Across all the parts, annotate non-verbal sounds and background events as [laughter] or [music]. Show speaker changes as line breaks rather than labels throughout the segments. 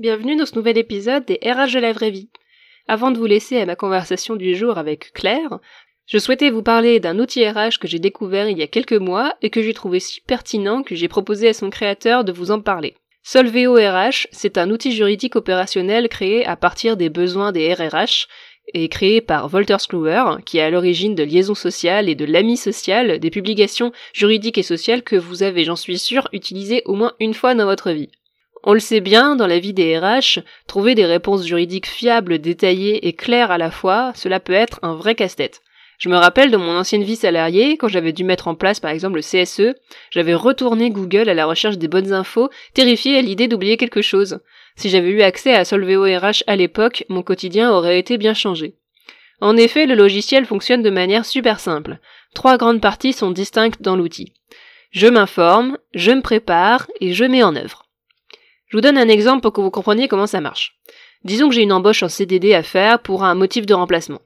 Bienvenue dans ce nouvel épisode des RH de la vraie vie. Avant de vous laisser à ma conversation du jour avec Claire, je souhaitais vous parler d'un outil RH que j'ai découvert il y a quelques mois et que j'ai trouvé si pertinent que j'ai proposé à son créateur de vous en parler. Solveo RH, c'est un outil juridique opérationnel créé à partir des besoins des RRH et créé par Wolters Kluwer, qui est à l'origine de Liaison sociale et de l'AMI social, des publications juridiques et sociales que vous avez, j'en suis sûr, utilisées au moins une fois dans votre vie. On le sait bien, dans la vie des RH, trouver des réponses juridiques fiables, détaillées et claires à la fois, cela peut être un vrai casse-tête. Je me rappelle de mon ancienne vie salariée, quand j'avais dû mettre en place par exemple le CSE, j'avais retourné Google à la recherche des bonnes infos, terrifié à l'idée d'oublier quelque chose. Si j'avais eu accès à Solveo RH à l'époque, mon quotidien aurait été bien changé. En effet, le logiciel fonctionne de manière super simple. Trois grandes parties sont distinctes dans l'outil. Je m'informe, je me prépare et je mets en œuvre. Je vous donne un exemple pour que vous compreniez comment ça marche. Disons que j'ai une embauche en CDD à faire pour un motif de remplacement.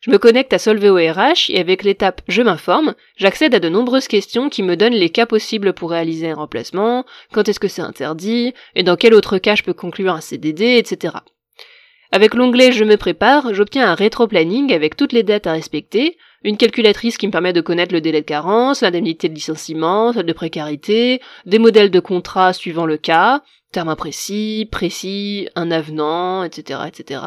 Je me connecte à Solveo RH et avec l'étape Je m'informe, j'accède à de nombreuses questions qui me donnent les cas possibles pour réaliser un remplacement, quand est-ce que c'est interdit, et dans quel autre cas je peux conclure un CDD, etc. Avec l'onglet Je me prépare, j'obtiens un rétro-planning avec toutes les dates à respecter, une calculatrice qui me permet de connaître le délai de carence, l'indemnité de licenciement, celle de précarité, des modèles de contrat suivant le cas, termes imprécis, précis, un avenant, etc., etc.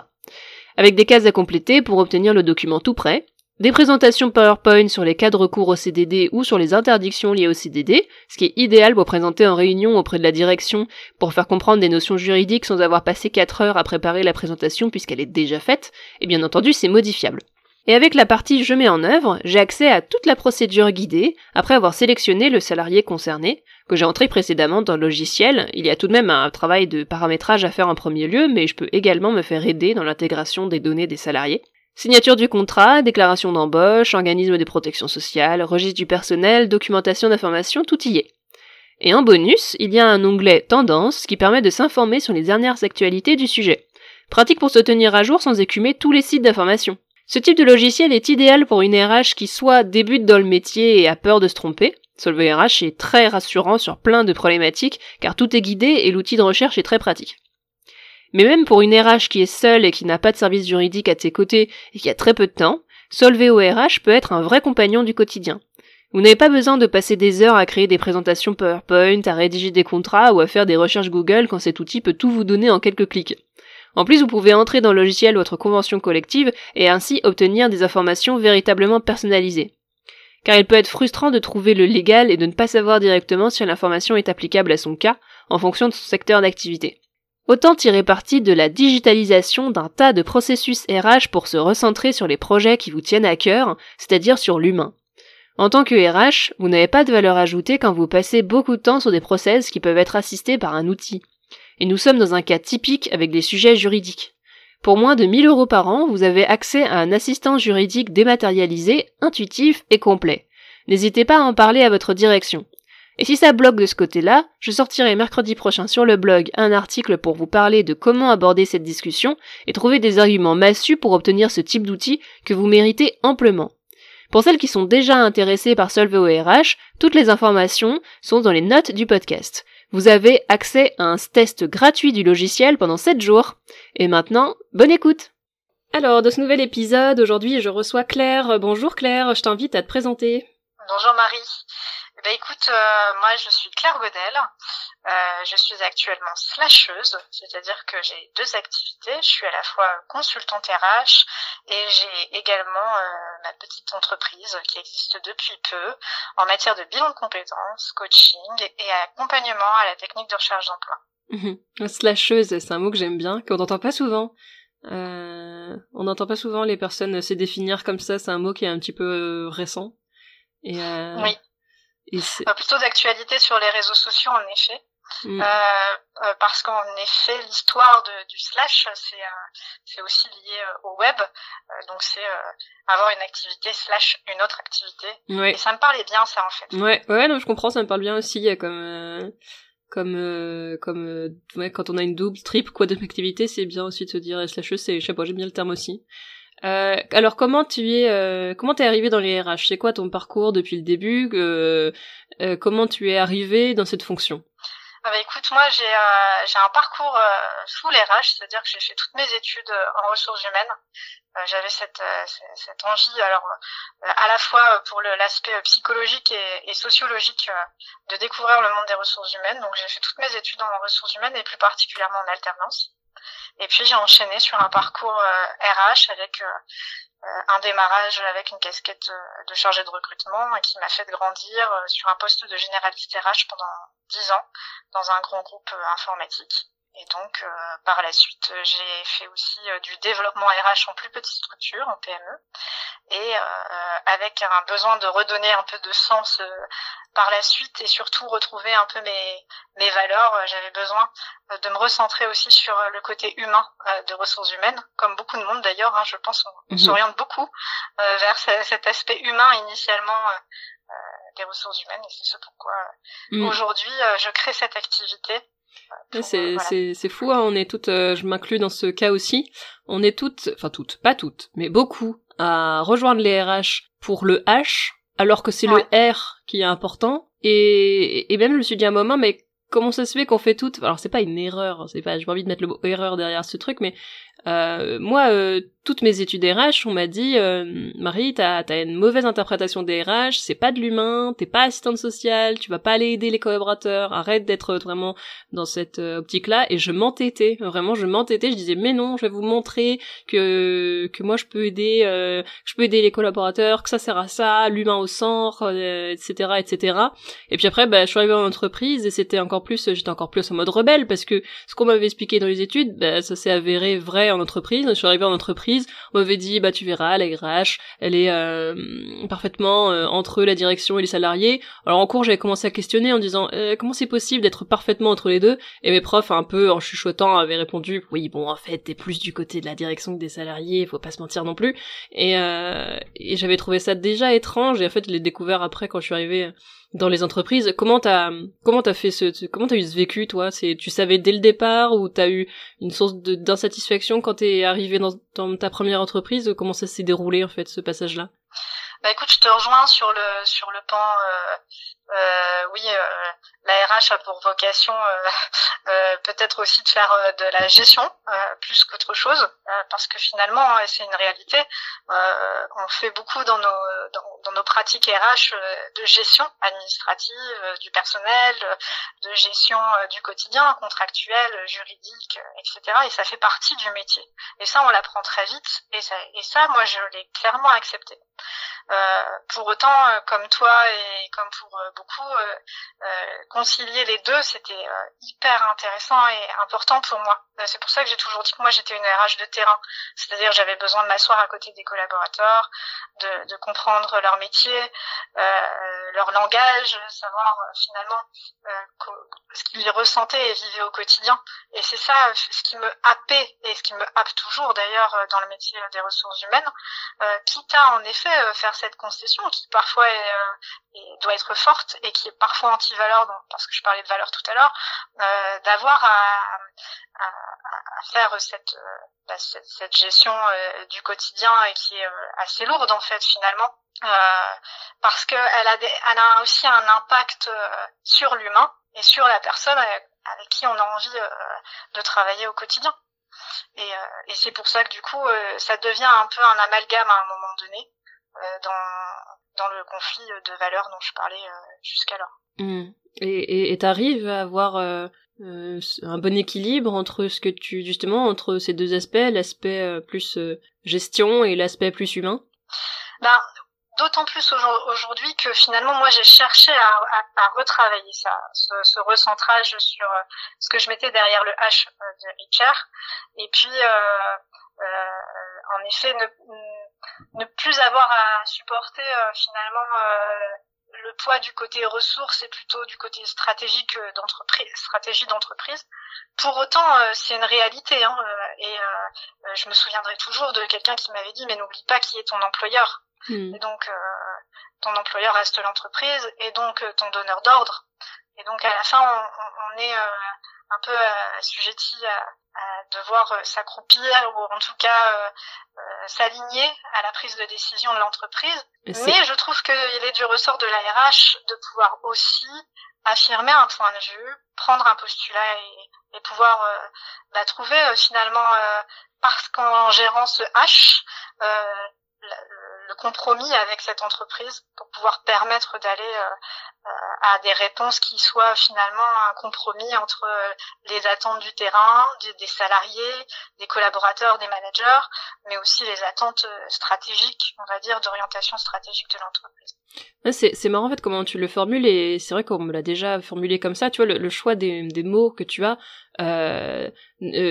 Avec des cases à compléter pour obtenir le document tout prêt, des présentations PowerPoint sur les cas de recours au CDD ou sur les interdictions liées au CDD, ce qui est idéal pour présenter en réunion auprès de la direction pour faire comprendre des notions juridiques sans avoir passé 4 heures à préparer la présentation puisqu'elle est déjà faite, et bien entendu c'est modifiable. Et avec la partie Je mets en œuvre, j'ai accès à toute la procédure guidée après avoir sélectionné le salarié concerné, que j'ai entré précédemment dans le logiciel. Il y a tout de même un travail de paramétrage à faire en premier lieu, mais je peux également me faire aider dans l'intégration des données des salariés. Signature du contrat, déclaration d'embauche, organisme de protection sociale, registre du personnel, documentation d'information, tout y est. Et en bonus, il y a un onglet Tendance qui permet de s'informer sur les dernières actualités du sujet. Pratique pour se tenir à jour sans écumer tous les sites d'information. Ce type de logiciel est idéal pour une RH qui soit débute dans le métier et a peur de se tromper. Solvay est très rassurant sur plein de problématiques car tout est guidé et l'outil de recherche est très pratique. Mais même pour une RH qui est seule et qui n'a pas de service juridique à ses côtés et qui a très peu de temps, Solveo RH peut être un vrai compagnon du quotidien. Vous n'avez pas besoin de passer des heures à créer des présentations PowerPoint, à rédiger des contrats ou à faire des recherches Google quand cet outil peut tout vous donner en quelques clics. En plus, vous pouvez entrer dans le logiciel votre convention collective et ainsi obtenir des informations véritablement personnalisées. Car il peut être frustrant de trouver le légal et de ne pas savoir directement si l'information est applicable à son cas en fonction de son secteur d'activité. Autant tirer parti de la digitalisation d'un tas de processus RH pour se recentrer sur les projets qui vous tiennent à cœur, c'est-à-dire sur l'humain. En tant que RH, vous n'avez pas de valeur ajoutée quand vous passez beaucoup de temps sur des process qui peuvent être assistés par un outil et nous sommes dans un cas typique avec des sujets juridiques. Pour moins de 1000 euros par an, vous avez accès à un assistant juridique dématérialisé, intuitif et complet. N'hésitez pas à en parler à votre direction. Et si ça bloque de ce côté-là, je sortirai mercredi prochain sur le blog un article pour vous parler de comment aborder cette discussion et trouver des arguments massus pour obtenir ce type d'outil que vous méritez amplement. Pour celles qui sont déjà intéressées par Solveo RH, toutes les informations sont dans les notes du podcast. Vous avez accès à un test gratuit du logiciel pendant 7 jours. Et maintenant, bonne écoute Alors, de ce nouvel épisode, aujourd'hui je reçois Claire. Bonjour Claire, je t'invite à te présenter.
Bonjour Marie. Bah écoute, euh, moi je suis Claire Godel. Euh, je suis actuellement slasheuse, c'est-à-dire que j'ai deux activités. Je suis à la fois consultante RH et j'ai également euh, ma petite entreprise qui existe depuis peu en matière de bilan de compétences, coaching et accompagnement à la technique de recherche d'emploi.
Mhm. [laughs] Slasheuse, c'est un mot que j'aime bien, qu'on n'entend pas souvent. Euh, on n'entend pas souvent les personnes se définir comme ça, c'est un mot qui est un petit peu récent.
Et oui. Et plutôt d'actualité sur les réseaux sociaux, en effet. Mm. Euh, euh, parce qu'en effet, l'histoire du slash, c'est euh, aussi lié euh, au web. Euh, donc c'est avoir une activité slash une autre activité. Et ça me parlait bien, ça, en fait.
Ouais, ouais, non, je comprends, ça me parle bien aussi, comme comme comme ouais, quand on a une double, triple, quoi d'activité, c'est bien aussi de se dire slash c'est, je sais pas, j'aime bien le terme aussi. Euh, alors comment tu es euh, comment t'es arrivé dans les RH? C'est quoi ton parcours depuis le début? Euh, Comment tu es arrivé dans cette fonction?
Ah bah écoute, moi j'ai euh, j'ai un parcours euh, full RH, c'est-à-dire que j'ai fait toutes mes études euh, en ressources humaines. Euh, J'avais cette, euh, cette envie, alors à la fois pour l'aspect psychologique et, et sociologique, de découvrir le monde des ressources humaines. Donc j'ai fait toutes mes études en ressources humaines et plus particulièrement en alternance. Et puis j'ai enchaîné sur un parcours RH avec un démarrage avec une casquette de chargé de recrutement qui m'a fait grandir sur un poste de généraliste RH pendant dix ans dans un grand groupe euh, informatique. Et donc, euh, par la suite, j'ai fait aussi euh, du développement RH en plus petite structure, en PME, et avec un besoin de redonner un peu de sens par la suite et surtout retrouver un peu mes, mes valeurs. J'avais besoin de me recentrer aussi sur le côté humain de ressources humaines, comme beaucoup de monde d'ailleurs. Hein, je pense on, mhm. s'oriente beaucoup vers cet aspect humain initialement des ressources humaines et c'est ce pourquoi mm. aujourd'hui euh, je crée cette activité.
Euh, c'est fou, hein, on est toutes, euh, je m'inclus dans ce cas aussi, on est toutes, enfin toutes, pas toutes, mais beaucoup à rejoindre les RH pour le H, alors que c'est le R qui est important. Et, et même je me suis dit à un moment, mais comment ça se fait qu'on fait tout alors c'est pas une erreur c'est pas j'ai pas envie de mettre le mot erreur derrière ce truc mais euh, moi, euh, toutes mes études RH, on m'a dit euh, Marie, t'as as une mauvaise interprétation des RH, c'est pas de l'humain, t'es pas assistante sociale, tu vas pas aller aider les collaborateurs, arrête d'être vraiment dans cette optique-là. Et je m'entêtais, vraiment, je m'entêtais. Je disais mais non, je vais vous montrer que que moi je peux aider, je peux aider les collaborateurs, que ça sert à ça, l'humain au centre, etc., etc. Et puis après, bah, je suis arrivée en entreprise et c'était encore plus, j'étais encore plus en mode rebelle parce que ce qu'on m'avait expliqué dans les études, bah, ça s'est avéré vrai en entreprise. Je suis arrivée en entreprise, on m'avait dit bah tu verras la RH, elle est euh, parfaitement euh, entre la direction et les salariés. Alors en cours j'avais commencé à questionner en disant euh, comment c'est possible d'être parfaitement entre les deux? Et mes profs un peu en chuchotant avaient répondu oui bon en fait t'es plus du côté de la direction que des salariés, faut pas se mentir non plus. Et, et j'avais trouvé ça déjà étrange et en fait je l'ai découvert après quand je suis arrivée dans les entreprises. Comment t'as comment t'as fait ce comment t'as eu ce vécu toi? C'est tu savais dès le départ ou t'as eu une source d'insatisfaction quand t'es arrivé dans, ta première entreprise? Comment ça s'est déroulé en fait ce passage là
bah écoute, je te rejoins sur le sur le pan. Euh, euh, oui, euh, la RH a pour vocation euh, euh, peut-être aussi de faire de la gestion plus qu'autre chose, parce que finalement, c'est une réalité. on fait beaucoup dans nos dans, dans, nos pratiques RH de gestion administrative du personnel, de gestion du quotidien, contractuel, juridique, etc. Et ça fait partie du métier. Et ça, on l'apprend très vite. Et ça, et ça, moi, je l'ai clairement accepté. Euh, pour autant, euh, comme toi et comme pour euh, beaucoup, concilier les deux, c'était hyper intéressant et important pour moi. C'est pour ça que j'ai toujours dit que moi j'étais une RH de terrain, c'est-à-dire j'avais besoin de m'asseoir à côté des collaborateurs, de, de comprendre leur métier, euh, leur langage, savoir finalement euh, ce qu'ils ressentaient et vivaient au quotidien. Et c'est ça ce qui me happait et ce qui me happe toujours d'ailleurs dans le métier des ressources humaines, euh, quitte à en effet faire cette concession qui parfois est, euh, doit être forte et qui est parfois anti-valeur, parce que je parlais de valeur tout à l'heure, euh, d'avoir à, à, faire cette, euh, bah, cette, cette, gestion du quotidien et qui est assez lourde en fait finalement. Parce qu'elle a, elle a aussi un impact sur l'humain et sur la personne avec, avec qui on a envie de travailler au quotidien. Et, et c'est pour ça que du coup, ça devient un peu un amalgame à un moment donné. Euh, dans, dans le conflit de valeurs dont je parlais euh, jusqu'alors.
Mmh. Et t'arrives à avoir euh, un bon équilibre entre ce que tu justement entre ces deux aspects, l'aspect plus gestion et l'aspect plus humain?
Ben, d'autant plus aujourd'hui que finalement moi j'ai cherché à, retravailler ça, ce, ce, recentrage sur ce que je mettais derrière le H de Richard, et puis euh, euh, en effet ne, plus avoir à supporter euh, finalement euh, le poids du côté ressources et plutôt du côté stratégique d'entreprise, stratégie d'entreprise. Pour autant, c'est une réalité. Hein, et je me souviendrai toujours de quelqu'un qui m'avait dit, mais n'oublie pas qui est ton employeur. Hmm. Et donc, ton employeur reste l'entreprise et donc ton donneur d'ordre. Et donc, à la fin, on, on est un peu assujetti à, devoir s'accroupir ou en tout cas s'aligner à la prise de décision de l'entreprise. Mais je trouve qu'il est du ressort de la RH de pouvoir aussi affirmer un point de vue, prendre un postulat et, et pouvoir bah, trouver finalement parce qu'en gérant ce H, le compromis avec cette entreprise pour pouvoir permettre d'aller euh, à des réponses qui soient finalement un compromis entre euh, les attentes du terrain, des, salariés, des collaborateurs, des managers, mais aussi les attentes euh, stratégiques, on va dire, d'orientation stratégique de l'entreprise.
C'est, marrant en fait comment tu le formules et c'est vrai qu'on me l'a déjà formulé comme ça, tu vois, le, choix des, des, mots que tu as, euh,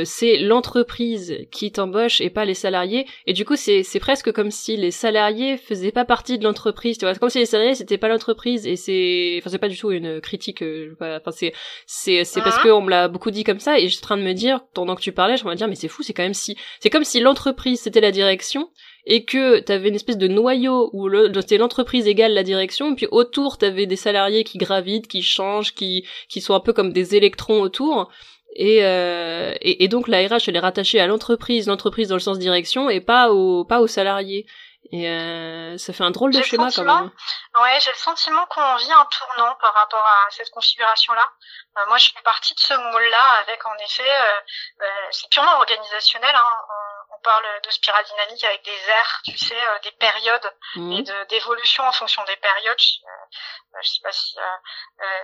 c'est l'entreprise qui t'embauche et pas les salariés. Et du coup c'est, presque comme si les salariés faisaient pas partie de l'entreprise, tu vois, comme si les salariés c'était pas l'entreprise et c'est enfin c'est pas du tout une critique euh, enfin c'est c'est c'est parce que on me l'a beaucoup dit comme ça et je suis en train de me dire pendant que tu parlais je me dire mais c'est fou c'est quand même si c'est comme si l'entreprise c'était la direction et que t'avais une espèce de noyau où c'était l'entreprise égale la direction, et puis autour t'avais des salariés qui gravitent, qui changent, qui qui sont un peu comme des électrons autour. Et, euh, et, et, donc la RH elle est rattachée à l'entreprise, l'entreprise dans le sens direction et pas aux pas aux salariés. Et euh, ça fait un drôle de schéma quand même.
Ouais, j'ai le sentiment qu'on vit un tournant par rapport à cette configuration-là. Euh, moi, je fais partie de ce moule-là avec, en effet, euh, euh c'est purement organisationnel. Hein. On, parle de spirale dynamique avec des aires, tu sais, euh, des périodes mmh. et d'évolution en fonction des périodes. Euh, je sais pas si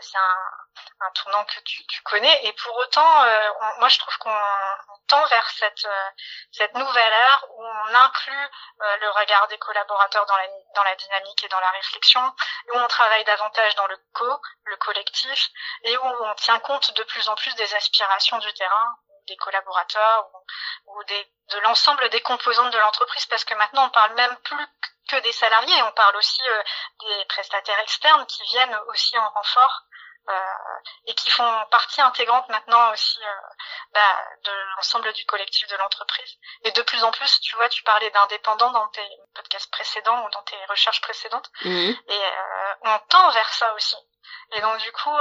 c'est un, un, tournant que tu, tu, connais. Et pour autant, moi, je trouve qu'on tend vers cette, cette nouvelle ère où on inclut le regard des collaborateurs dans la, dans la dynamique et dans la réflexion, où on travaille davantage dans le co, le collectif, et où on tient compte de plus en plus des aspirations du terrain, des collaborateurs ou, des, de l'ensemble des composantes de l'entreprise, parce que maintenant on parle même plus que des salariés, on parle aussi euh, des prestataires externes qui viennent aussi en renfort euh, et qui font partie intégrante maintenant aussi euh, bah, de l'ensemble du collectif de l'entreprise. Et de plus en plus, tu vois, tu parlais d'indépendants dans tes podcasts précédents ou dans tes recherches précédentes, mmh. et euh, on tend vers ça aussi. Et donc du coup,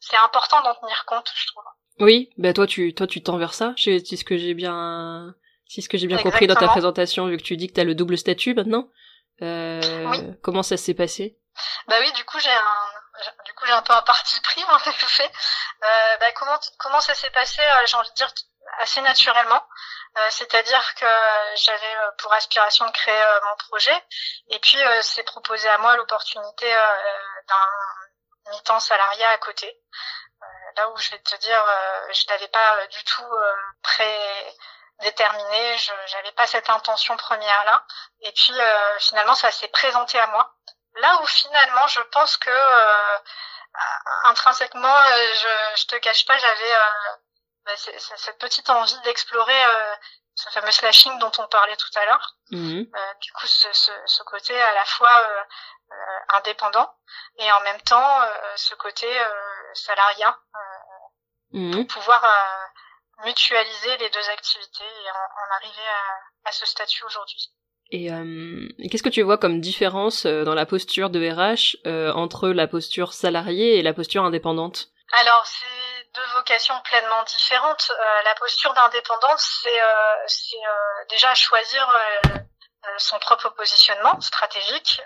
c'est important d'en tenir compte, je trouve.
Oui, bah toi tu toi tu tends vers ça. C'est ce que j'ai bien, c'est ce que j'ai bien compris dans ta présentation, vu que tu dis que tu as le double statut maintenant. Euh, Comment ça s'est passé?
Bah oui, du coup j'ai un du coup j'ai un peu un parti pris [laughs] en fait. Euh, bah, comment comment ça s'est passé euh, J'ai envie de dire assez naturellement. Euh, c'est-à-dire que j'avais euh, pour aspiration de créer mon projet et puis c'est proposé à moi l'opportunité d'un mi-temps salariat à côté. là où je vais te dire, je n'avais pas du tout pré déterminé, je n'avais pas cette intention première là. Et puis finalement ça s'est présenté à moi. Là où finalement, je pense que euh, intrinsèquement, euh, je, je te cache pas, j'avais euh, bah, cette petite envie d'explorer ce fameux slashing dont on parlait tout à l'heure. Mmh. du coup, ce, ce, ce, côté à la fois indépendant et en même temps ce côté salariat mmh. pour pouvoir mutualiser les deux activités et en, en arriver à, à ce statut aujourd'hui.
Et, euh, qu'est-ce que tu vois comme différence euh, dans la posture de RH euh, entre la posture salariée et la posture indépendante?
Alors, c'est deux vocations pleinement différentes. la posture d'indépendante, c'est déjà choisir son propre positionnement stratégique,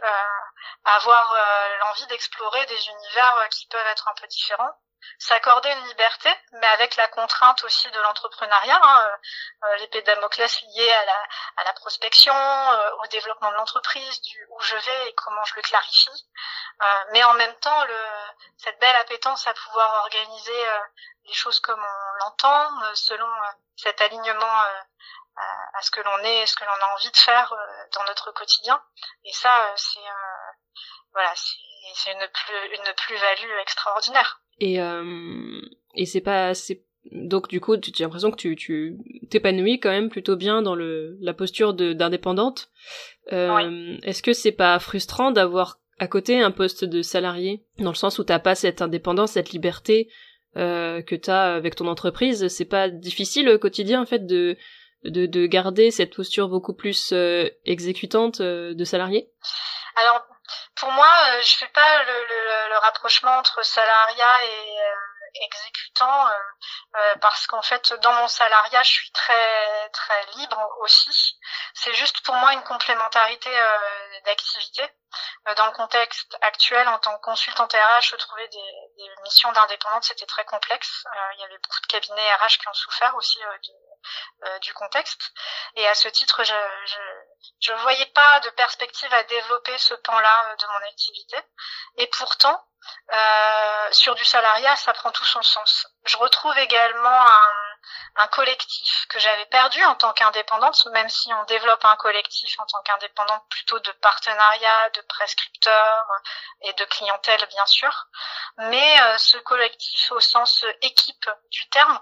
avoir l'envie d'explorer des univers qui peuvent être un peu différents s'accorder une liberté, mais avec la contrainte aussi de l'entrepreneuriat, hein, euh, l'épée Damoclès liée à la, à la prospection, euh, au développement de l'entreprise, du où je vais et comment je le clarifie, euh, mais en même temps le, cette belle appétence à pouvoir organiser euh, les choses comme on l'entend, selon cet alignement à, à, ce que l'on est ce que l'on a envie de faire dans notre quotidien. Et ça, c'est voilà, c'est une plus une plus-value extraordinaire.
Et, euh, et c'est pas, c'est, donc du coup, j'ai l'impression que tu, tu t'épanouis quand même plutôt bien dans le, la posture d'indépendante. Euh, Est-ce que c'est pas frustrant d'avoir à côté un poste de salarié, dans le sens où t'as pas cette indépendance, cette liberté euh, que t'as avec ton entreprise? C'est pas difficile au quotidien en fait de, de, de garder cette posture beaucoup plus euh, exécutante euh, de salarié?
Alors pour moi, euh, je fais pas le, le, le, rapprochement entre salariat et, euh, exécutant parce qu'en fait dans mon salariat je suis très très libre aussi. C'est juste pour moi une complémentarité d'activité. Dans le contexte actuel, en tant que consultante RH, je trouvais des, des missions d'indépendante, c'était très complexe. il y avait beaucoup de cabinets RH qui ont souffert aussi euh, du contexte. Et à ce titre, je, je je voyais pas de perspective à développer ce pan-là euh, de mon activité. Et pourtant, euh, sur du salariat, ça prend tout son sens. Je retrouve également un, un collectif que j'avais perdu en tant qu'indépendante, même si on développe un collectif en tant qu'indépendante plutôt de partenariat, de prescripteurs et de clientèle bien sûr, mais ce collectif au sens équipe du terme,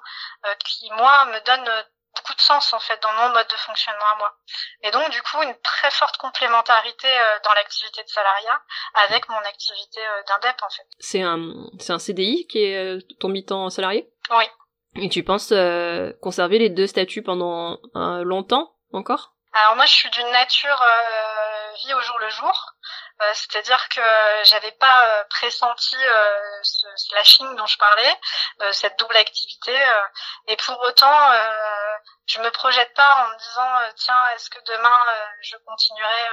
qui moi me donne beaucoup de sens en fait dans mon mode de fonctionnement à moi. Et donc du coup une très forte complémentarité euh, dans l'activité de salariat avec mon activité euh, d'indep en fait.
C'est un c'est un CDI qui est euh, ton mi-temps salarié?
Oui.
Et tu penses conserver les deux statuts pendant longtemps encore?
Alors moi je suis d'une nature vie au jour le jour. Euh, c'est-à-dire que j'avais pas euh, pressenti euh, ce slashing dont je parlais, cette double activité, et pour autant, je me projette pas en me disant tiens, est-ce que demain je continuerai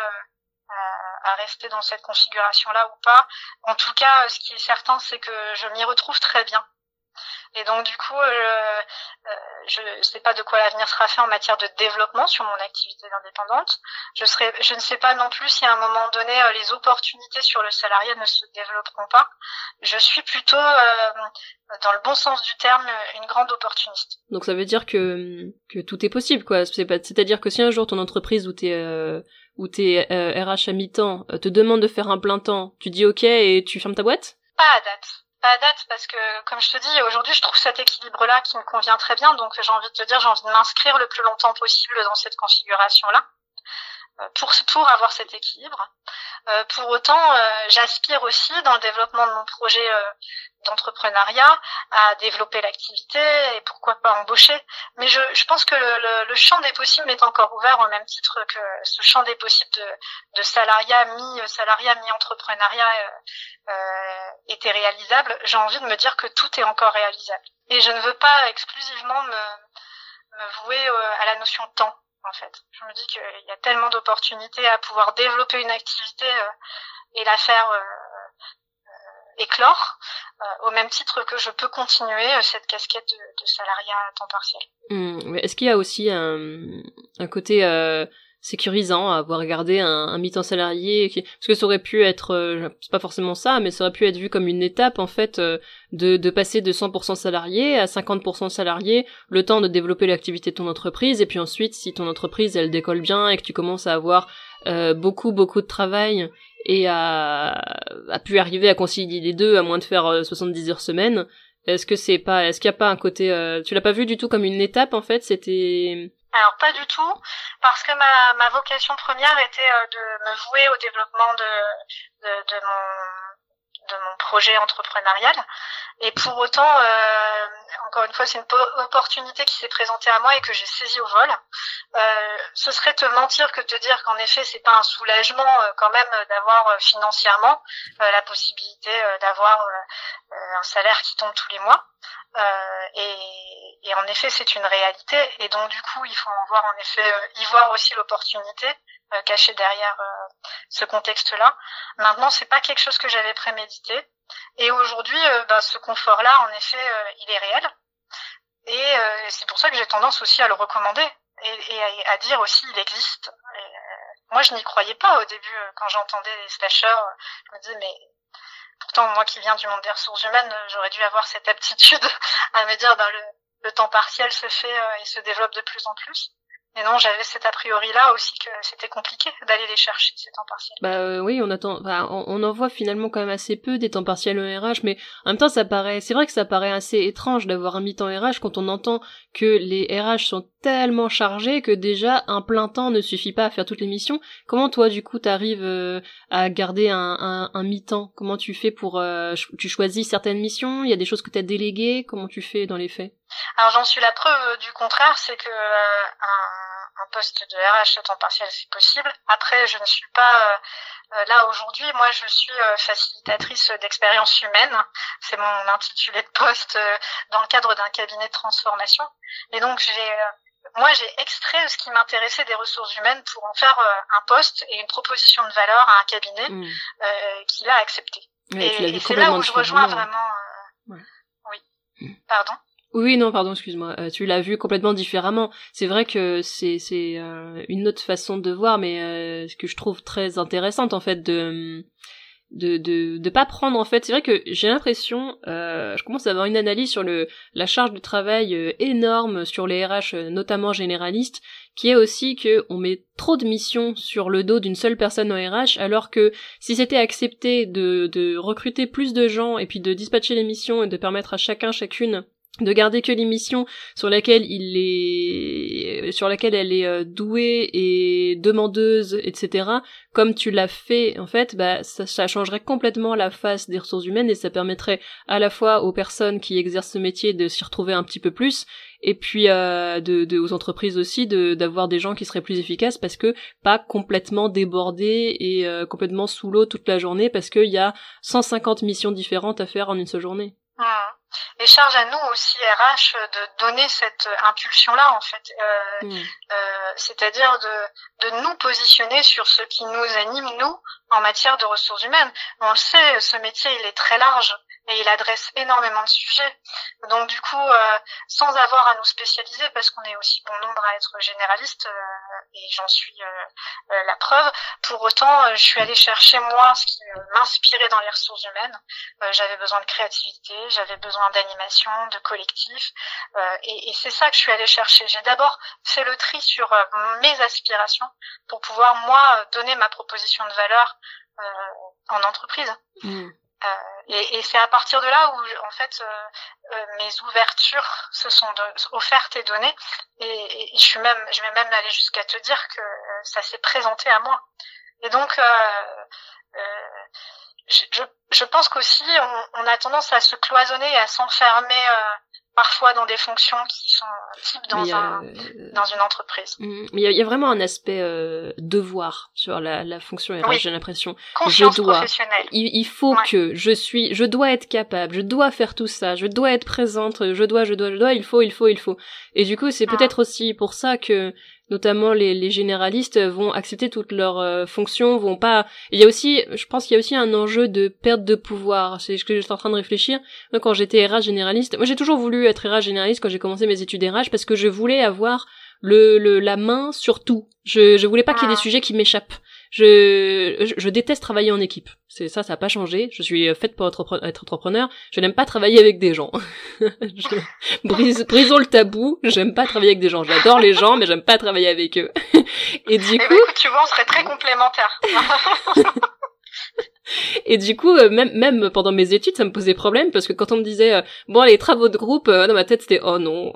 à, rester dans cette configuration-là ou pas. En tout cas, ce qui est certain, c'est que je m'y retrouve très bien. Et donc du coup, euh, je ne sais pas de quoi l'avenir sera fait en matière de développement sur mon activité d'indépendante. Je serai, je ne sais pas non plus si à un moment donné euh, les opportunités sur le salariat ne se développeront pas. Je suis plutôt, euh, dans le bon sens du terme, une grande opportuniste.
Donc ça veut dire que que tout est possible, quoi. C'est-à-dire que si un jour ton entreprise où t'es euh, où t'es RH à mi-temps te demande de faire un plein temps, tu dis ok et tu fermes ta boîte?
Pas à date pas à date parce que comme je te dis aujourd'hui je trouve cet équilibre là qui me convient très bien donc j'ai envie de te dire j'ai envie de m'inscrire le plus longtemps possible dans cette configuration là euh, pour pour avoir cet équilibre euh, pour autant euh, j'aspire aussi dans le développement de mon projet d'entrepreneuriat à développer l'activité et pourquoi pas embaucher. Mais je, je pense que le, le, champ des possibles est encore ouvert au même titre que ce champ des possibles de, de salariat mi-salariat mi-entrepreneuriat euh, euh, était réalisable. J'ai envie de me dire que tout est encore réalisable. Et je ne veux pas exclusivement me, me vouer euh, à la notion de temps. En fait, je me dis qu'il y a tellement d'opportunités à pouvoir développer une activité et la faire éclore, euh, au même titre que je peux continuer euh, cette casquette de, de salariat à temps partiel.
Mmh, Est-ce qu'il y a aussi un, côté euh, sécurisant à avoir gardé un, un mi-temps salarié qui... Parce que ça aurait pu être, c'est pas forcément ça, mais ça aurait pu être vu comme une étape en fait de, de passer de 100% salarié à 50% salarié, le temps de développer l'activité de ton entreprise, et puis ensuite si ton entreprise elle décolle bien et que tu commences à avoir beaucoup beaucoup de travail et a, a pu arriver à concilier les deux à moins de faire 70 euh, heures semaine. Est-ce que c'est pas, est-ce qu'il y a pas un côté, euh, tu l'as pas vu du tout comme une étape en fait, c'était.
Alors pas du tout, parce que ma, ma vocation première était euh, de me vouer au développement de, de, de mon de mon projet entrepreneurial. Et pour autant, euh, encore une fois, c'est une opportunité qui s'est présentée à moi et que j'ai saisie au vol. Euh, ce serait te mentir que te dire qu'en effet, c'est pas un soulagement euh, quand même d'avoir euh, financièrement euh, la possibilité d'avoir un salaire qui tombe tous les mois. Et, et, en effet, c'est une réalité. Et donc, du coup, il faut en voir en effet, y voir aussi l'opportunité cachée derrière ce contexte-là. Maintenant, c'est pas quelque chose que j'avais prémédité. Et aujourd'hui, bah, ce confort-là, en effet, il est réel. Et c'est pour ça que j'ai tendance aussi à le recommander et, et à, dire aussi il existe. Euh, moi, je n'y croyais pas au début euh, quand j'entendais les slashers. Euh, je me disais mais pourtant moi qui viens du monde des ressources humaines, j'aurais dû avoir cette aptitude [laughs] à me dire ben, le, le temps partiel se fait et se développe de plus en plus. Et non, j'avais cet a priori là aussi que c'était compliqué d'aller les chercher ces temps partiels.
Bah euh, oui, on attend, bah, on, en voit finalement quand même assez peu des temps partiels en RH, mais en même temps ça paraît, c'est vrai que ça paraît assez étrange d'avoir un mi-temps RH quand on entend que les RH sont tellement chargés que déjà un plein temps ne suffit pas à faire toutes les missions. Comment toi du coup t'arrives euh, à garder un, mi-temps? Comment tu fais pour, euh, tu choisis certaines missions? Il y a des choses que t'as déléguées? Comment tu fais dans les faits?
Alors j'en suis la preuve du contraire, c'est que un poste de RH à temps partiel, c'est possible. Après, je ne suis pas là aujourd'hui. Moi, je suis facilitatrice d'expérience humaine. C'est mon intitulé de poste dans le cadre d'un cabinet de transformation. Et donc, j'ai moi, j'ai extrait ce qui m'intéressait des ressources humaines pour en faire un poste et une proposition de valeur à un cabinet mmh. qui l'a accepté. et, c'est là où je rejoins vraiment. Oui. Mmh. Pardon?
Oui, non, pardon, excuse-moi. Euh, tu l'as vu complètement différemment. C'est vrai que c'est c'est euh, une autre façon de voir, mais euh, ce que je trouve très intéressante en fait de de de de pas prendre en fait. C'est vrai que j'ai l'impression, je commence à avoir une analyse sur le la charge de travail énorme sur les RH, notamment généralistes, qui est aussi que on met trop de missions sur le dos d'une seule personne au RH, alors que si c'était accepté de de recruter plus de gens et puis de dispatcher les missions et de permettre à chacun chacune de garder que l'émission sur laquelle il est sur laquelle elle est euh, douée et demandeuse etc comme tu l'as fait en fait bah ça, changerait complètement la face des ressources humaines et ça permettrait à la fois aux personnes qui exercent ce métier de s'y retrouver un petit peu plus et puis euh, de, de, aux entreprises aussi de d'avoir des gens qui seraient plus efficaces parce que pas complètement débordés et euh, complètement sous l'eau toute la journée parce qu'il y a 150 missions différentes à faire en une seule journée.
Ah. Et charge à nous aussi RH de donner cette impulsion-là en fait, euh, mm. euh, c'est-à-dire de, de nous positionner sur ce qui nous anime nous en matière de ressources humaines. On le sait, ce métier il est très large et il adresse énormément de sujets. Donc du coup, euh, sans avoir à nous spécialiser, parce qu'on est aussi bon nombre à être généraliste, euh, et j'en suis euh, la preuve, pour autant, je suis allée chercher moi ce qui m'inspirait dans les ressources humaines. j'avais besoin de créativité, j'avais besoin d'animation, de collectif, et, c'est ça que je suis allée chercher. J'ai d'abord fait le tri sur mes aspirations pour pouvoir moi donner ma proposition de valeur en entreprise. Mmh. Euh, et, et c'est à partir de là où en fait euh, euh, mes ouvertures se sont offertes et données. Et, et, je suis même je vais même aller jusqu'à te dire que ça s'est présenté à moi. Et donc je, je, je, pense qu'aussi on, on, a tendance à se cloisonner et à s'enfermer parfois dans des fonctions qui sont types dans, un, dans une entreprise.
Mm, mais il y, a vraiment un aspect euh, devoir sur la, la fonction RH, j'ai l'impression.
je dois.
Il, il faut que je suis, je dois être capable, je dois faire tout ça, je dois être présente, je dois, je dois, je dois, il faut, il faut, il faut. Et du coup, c'est mm. peut-être aussi pour ça que notamment les, les généralistes vont accepter toutes leurs euh, fonctions, vont pas. Il y a aussi, je pense qu'il y a aussi un enjeu de perte de pouvoir. C'est ce que je suis en train de réfléchir. Moi, quand j'étais RH généraliste, moi j'ai toujours voulu être RH généraliste quand j'ai commencé mes études RH parce que je voulais avoir le, le la main sur tout. Je je voulais pas qu'il y ait des ah. sujets qui m'échappent je, je, déteste travailler en équipe. C'est ça, ça n'a pas changé. Je suis faite pour être, entrepreneur. Je n'aime pas travailler avec des gens. [laughs] brise, brisons le tabou. J'aime pas travailler avec des gens. J'adore les gens, mais j'aime pas travailler avec eux. [laughs] Et du eh ben, coup,
tu vois, on serait très complémentaires. [laughs]
Et du coup, euh, même même pendant mes études, ça me posait problème parce que quand on me disait euh, bon les travaux de groupe, euh, dans ma tête c'était oh non,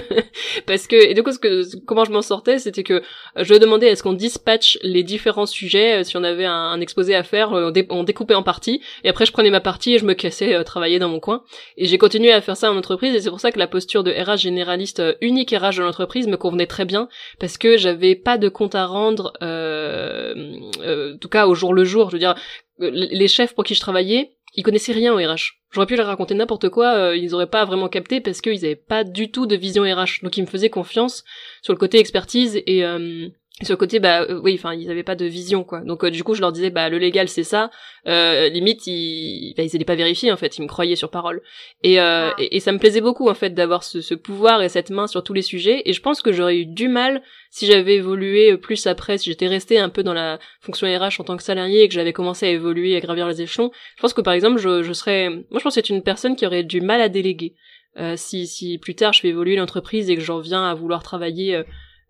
[laughs] parce que et du coup ce que comment je m'en sortais, c'était que je demandais est-ce qu'on dispatch les différents sujets si on avait un, exposé à faire, on, découpait en parties. Et après je prenais ma partie et je me cassais travailler dans mon coin. Et j'ai continué à faire ça en entreprise et c'est pour ça que la posture de RH généraliste unique RH de l'entreprise me convenait très bien parce que j'avais pas de compte à rendre, en tout cas au jour le jour, je veux dire les chefs pour qui je travaillais, ils connaissaient rien au RH. J'aurais pu leur raconter n'importe quoi, euh, ils auraient pas vraiment capté parce qu'ils avaient pas du tout de vision RH. Donc ils me faisaient confiance sur le côté expertise et euh, sur le côté bah euh, oui enfin ils avaient pas de vision quoi. Donc euh, du coup je leur disais bah le légal c'est ça. Euh, limite ils bah, ils allaient pas vérifier en fait. Ils me croyaient sur parole. Et, euh, ah. et, ça me plaisait beaucoup en fait d'avoir ce, ce, pouvoir et cette main sur tous les sujets. Et je pense que j'aurais eu du mal si j'avais évolué plus après si j'étais resté un peu dans la fonction RH en tant que salarié et que j'avais commencé à évoluer à gravir les échelons. Je pense que par exemple je, je serais moi je pense que c'est une personne qui aurait du mal à déléguer. Euh, si si plus tard je fais évoluer l'entreprise et que j'en viens à vouloir travailler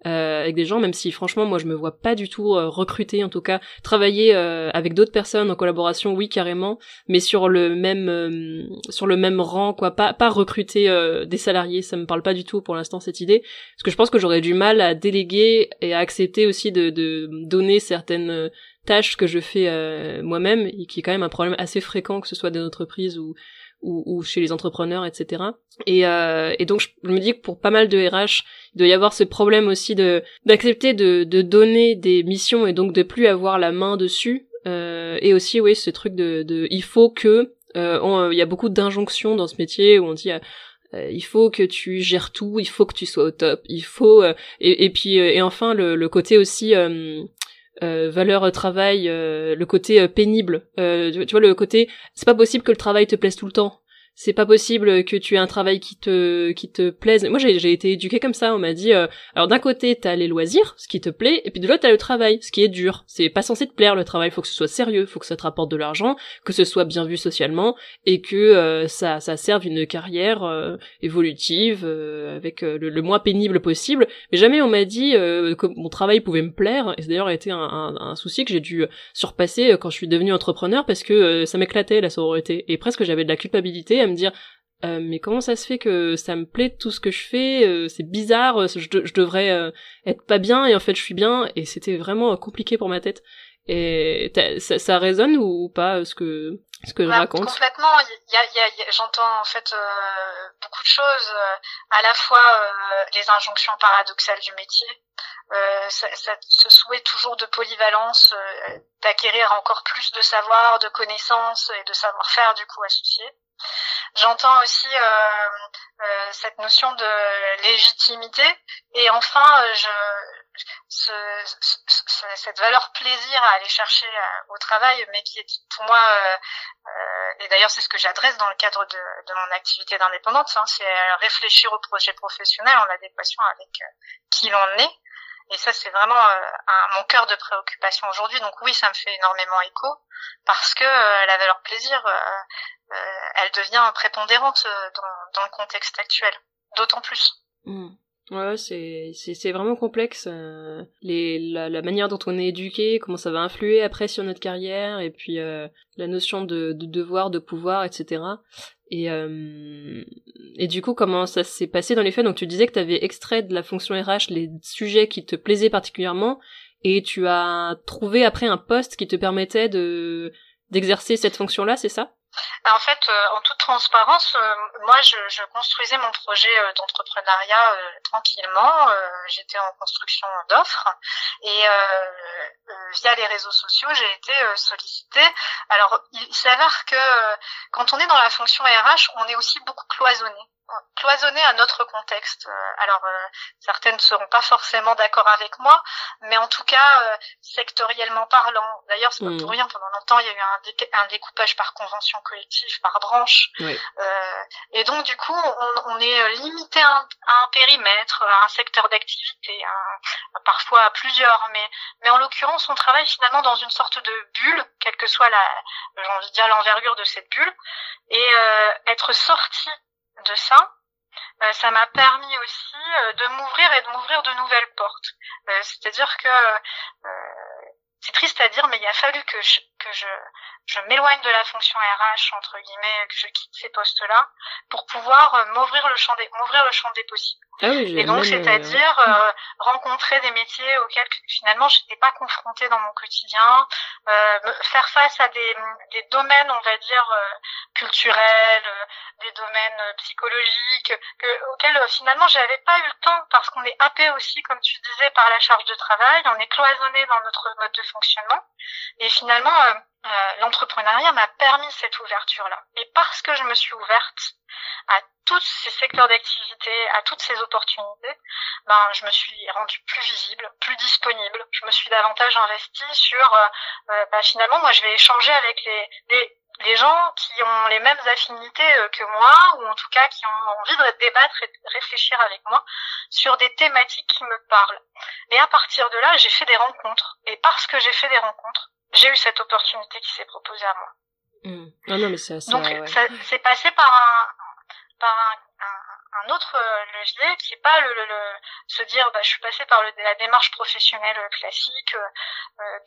euh, avec des gens, même si franchement moi je me vois pas du tout euh, recruter, en tout cas travailler euh, avec d'autres personnes en collaboration, oui carrément, mais sur le même euh, sur le même rang, quoi, pas pas recruter des salariés, ça me parle pas du tout pour l'instant cette idée, parce que je pense que j'aurais du mal à déléguer et à accepter aussi de, de donner certaines tâches que je fais moi-même et qui est quand même un problème assez fréquent que ce soit des entreprises ou ou, ou chez les entrepreneurs, etc. Et, euh, et donc je me dis que pour pas mal de RH, il doit y avoir ce problème aussi de d'accepter de, de donner des missions et donc de plus avoir la main dessus. Euh, et aussi, oui, ce truc de, de il faut que euh, il y a beaucoup d'injonctions dans ce métier où on dit euh, il faut que tu gères tout, il faut que tu sois au top, il faut euh, et, et, puis et enfin le, le côté aussi euh, valeur travail, le côté pénible. tu, vois le côté, c'est pas possible que le travail te plaise tout le temps c'est pas possible que tu aies un travail qui te qui te plaise. Moi j'ai été éduquée comme ça, on m'a dit euh, alors d'un côté t'as les loisirs, ce qui te plaît, et puis de l'autre t'as le travail, ce qui est dur. C'est pas censé te plaire le travail, faut que ce soit sérieux, faut que ça te rapporte de l'argent, que ce soit bien vu socialement et que euh, ça ça serve une carrière euh, évolutive avec le, moins pénible possible. Mais jamais on m'a dit que mon travail pouvait me plaire et c'est d'ailleurs été un, un, un, souci que j'ai dû surpasser quand je suis devenue entrepreneur parce que ça m'éclatait la sororité et presque j'avais de la culpabilité me dire euh, mais comment ça se fait que ça me plaît tout ce que je fais euh, c'est bizarre euh, je, je devrais être pas bien et en fait je suis bien. Et c'était vraiment compliqué pour ma tête. Et ça, ça, résonne ou, pas ce que ce que je bah, raconte?
complètement. Il y a, y a, j'entends en fait beaucoup de choses à la fois les injonctions paradoxales du métier ça, ça, ce souhait toujours de polyvalence d'acquérir encore plus de savoir de connaissances et de savoir-faire du coup associé J'entends aussi euh, euh, cette notion de légitimité et enfin euh, je, ce, ce, cette valeur plaisir à aller chercher euh, au travail, mais qui est pour moi et d'ailleurs c'est ce que j'adresse dans le cadre de, de mon activité d'indépendante, hein, c'est réfléchir au projet professionnel en adéquation avec qui l'on est. Et ça, c'est vraiment un, mon cœur de préoccupation aujourd'hui. Donc oui, ça me fait énormément écho parce que la valeur plaisir, euh, elle devient prépondérante euh, dans, dans le contexte actuel, d'autant plus.
Mmh. Ouais, c'est c'est vraiment complexe. Euh, les la, la, manière dont on est éduqué, comment ça va influer après sur notre carrière, et puis euh, la notion de, de, devoir, de pouvoir, etc. Et euh, et du coup, comment ça s'est passé dans les faits? Donc, tu disais que tu extrait de la fonction RH les sujets qui te plaisaient particulièrement, et tu as trouvé après un poste qui te permettait de d'exercer cette fonction-là, c'est ça?
En fait, euh, en toute transparence, euh, moi, je, je, construisais mon projet euh, d'entrepreneuriat tranquillement. J'étais en construction d'offres et via les réseaux sociaux, j'ai été sollicitée. Alors, il s'avère que quand on est dans la fonction RH, on est aussi beaucoup cloisonné cloisonné à notre contexte. Euh, alors euh, certaines ne seront pas forcément d'accord avec moi, mais en tout cas euh, sectoriellement parlant. D'ailleurs, c'est pas pour hmm. rien. Pendant longtemps, il y a eu un, découpage par convention collective, par branche, et donc du coup, on, est limité à un, périmètre, à un secteur d'activité, parfois à plusieurs. Mais mais en l'occurrence, on travaille finalement dans une sorte de bulle, quelle que soit la, j'ai envie de dire l'envergure de cette bulle, et être sorti de ça, euh, ça m'a permis aussi euh, de m'ouvrir et de m'ouvrir de nouvelles portes. Euh, c'est-à-dire que c'est triste à dire, mais il a fallu que je, que je, je m'éloigne de la fonction RH entre guillemets, que je quitte ces postes-là pour pouvoir m'ouvrir le champ des m'ouvrir le champ des possibles. Ah et donc c'est-à-dire euh, rencontrer des métiers auxquels finalement j'étais pas confrontée dans mon quotidien, euh, faire face à des, des domaines on va dire euh, culturels, euh, des domaines psychologiques que, auxquels finalement j'avais pas eu le temps parce qu'on est happé aussi comme tu disais par la charge de travail, on est cloisonné dans notre mode de fonctionnement et finalement l'entrepreneuriat m'a permis cette ouverture là. Et parce que je me suis ouverte à tous ces secteurs d'activité, à toutes ces opportunités, ben, je me suis rendue plus visible, plus disponible. Je me suis davantage investie sur, euh, euh ben, finalement, moi, je vais échanger avec les, les, gens qui ont les mêmes affinités euh, que moi, ou en tout cas qui ont envie de débattre et de réfléchir avec moi sur des thématiques qui me parlent. Et à partir de là, j'ai fait des rencontres. Et parce que j'ai fait des rencontres, j'ai eu cette opportunité qui s'est proposée à moi.
Mmh. Non, mais ça,
Donc, ça c'est passé par un, par un, un, autre euh, levier qui est pas le, le, se dire bah, je suis passé par le, la démarche professionnelle classique euh, euh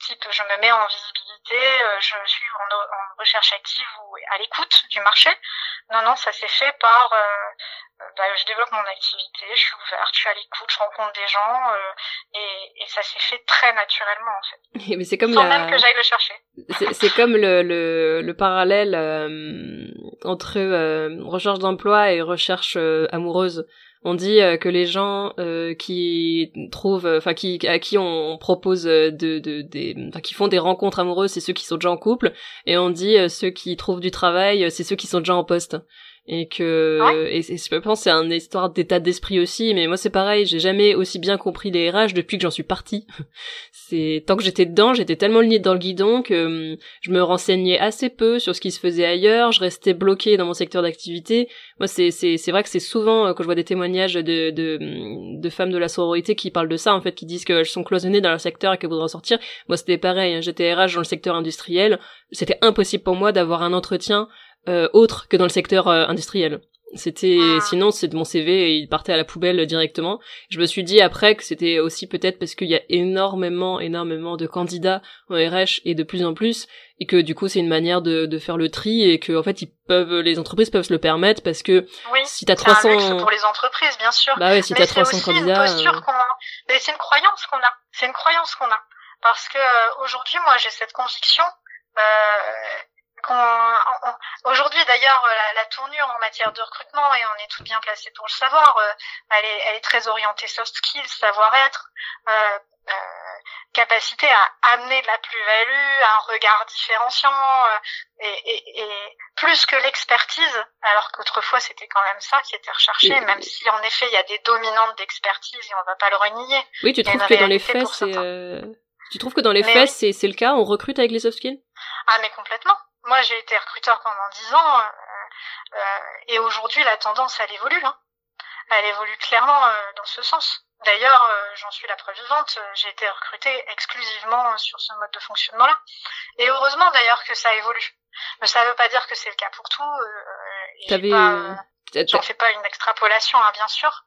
type je me mets en visibilité, je suis en, en, recherche active ou à l'écoute du marché. Non, non, ça s'est fait par bah, je développe mon activité, je suis ouverte, je suis à l'écoute, je rencontre des gens et, et, ça s'est fait très naturellement en fait. [laughs]
Mais c'est comme
Sans
la...
même que j'aille le chercher.
C'est comme le, le, le parallèle euh, entre euh, recherche d'emploi et recherche euh, amoureuse. On dit que les gens qui trouvent, enfin qui à qui on propose de, de des, qui font des rencontres amoureuses, c'est ceux qui sont déjà en couple, et on dit ceux qui trouvent du travail, c'est ceux qui sont déjà en poste. Et que et, je pense c'est une histoire d'état d'esprit aussi mais moi c'est pareil. J'ai jamais aussi bien compris les RH depuis que j'en suis partie c'est tant que j'étais dedans j'étais tellement liée dans le guidon que hum, je me renseignais assez peu sur ce qui se faisait ailleurs je restais bloquée dans mon secteur d'activité. Moi c'est c'est c'est vrai que c'est souvent euh, quand je vois des témoignages de, de hum, de femmes de la sororité qui parlent de ça en fait qui disent qu'elles sont cloisonnées dans leur secteur et qu'elles voudraient en sortir. Moi c'était pareil hein, j'étais RH dans le secteur industriel. C'était impossible pour moi d'avoir un entretien euh, autre que dans le secteur euh, industriel. C'était ah. sinon c'est de mon CV et il partait à la poubelle directement. Je me suis dit après que c'était aussi peut-être parce qu'il y a énormément énormément de candidats en RH et de plus en plus et que du coup c'est une manière de, de faire le tri et que en fait ils peuvent les entreprises peuvent se le permettre parce que
oui,
si t'as 300
un pour les entreprises bien sûr.
Bah ouais, si t'as 300 candidats
c'est une posture qu'on a. Mais c'est une croyance qu'on a. C'est une croyance qu'on a parce que euh, aujourd'hui moi j'ai cette conviction euh, Aujourd'hui, d'ailleurs, la, la, tournure en matière de recrutement, et on est tout bien placé pour le savoir, euh, elle, est, elle est très orientée soft skills, savoir-être, euh, euh, capacité à amener de la plus-value, un regard différenciant, euh, et, et, et, plus que l'expertise, alors qu'autrefois c'était quand même ça qui était recherché, même si en effet il y a des dominantes d'expertise et on va pas le renier.
Oui, tu trouves que dans les faits, c'est... Tu trouves que dans les faits, c'est le cas On recrute avec les soft skills?
Ah, mais complètement. Moi, j'ai été recruteur pendant dix ans, euh, euh, et aujourd'hui, la tendance, elle évolue. Hein. Elle évolue clairement euh, dans ce sens. D'ailleurs, j'en suis la preuve vivante, j'ai été recrutée exclusivement sur ce mode de fonctionnement-là. Et heureusement d'ailleurs que ça évolue. Mais ça ne veut pas dire que c'est le cas pour tout. Euh, J'en fais pas une extrapolation, hein, bien sûr.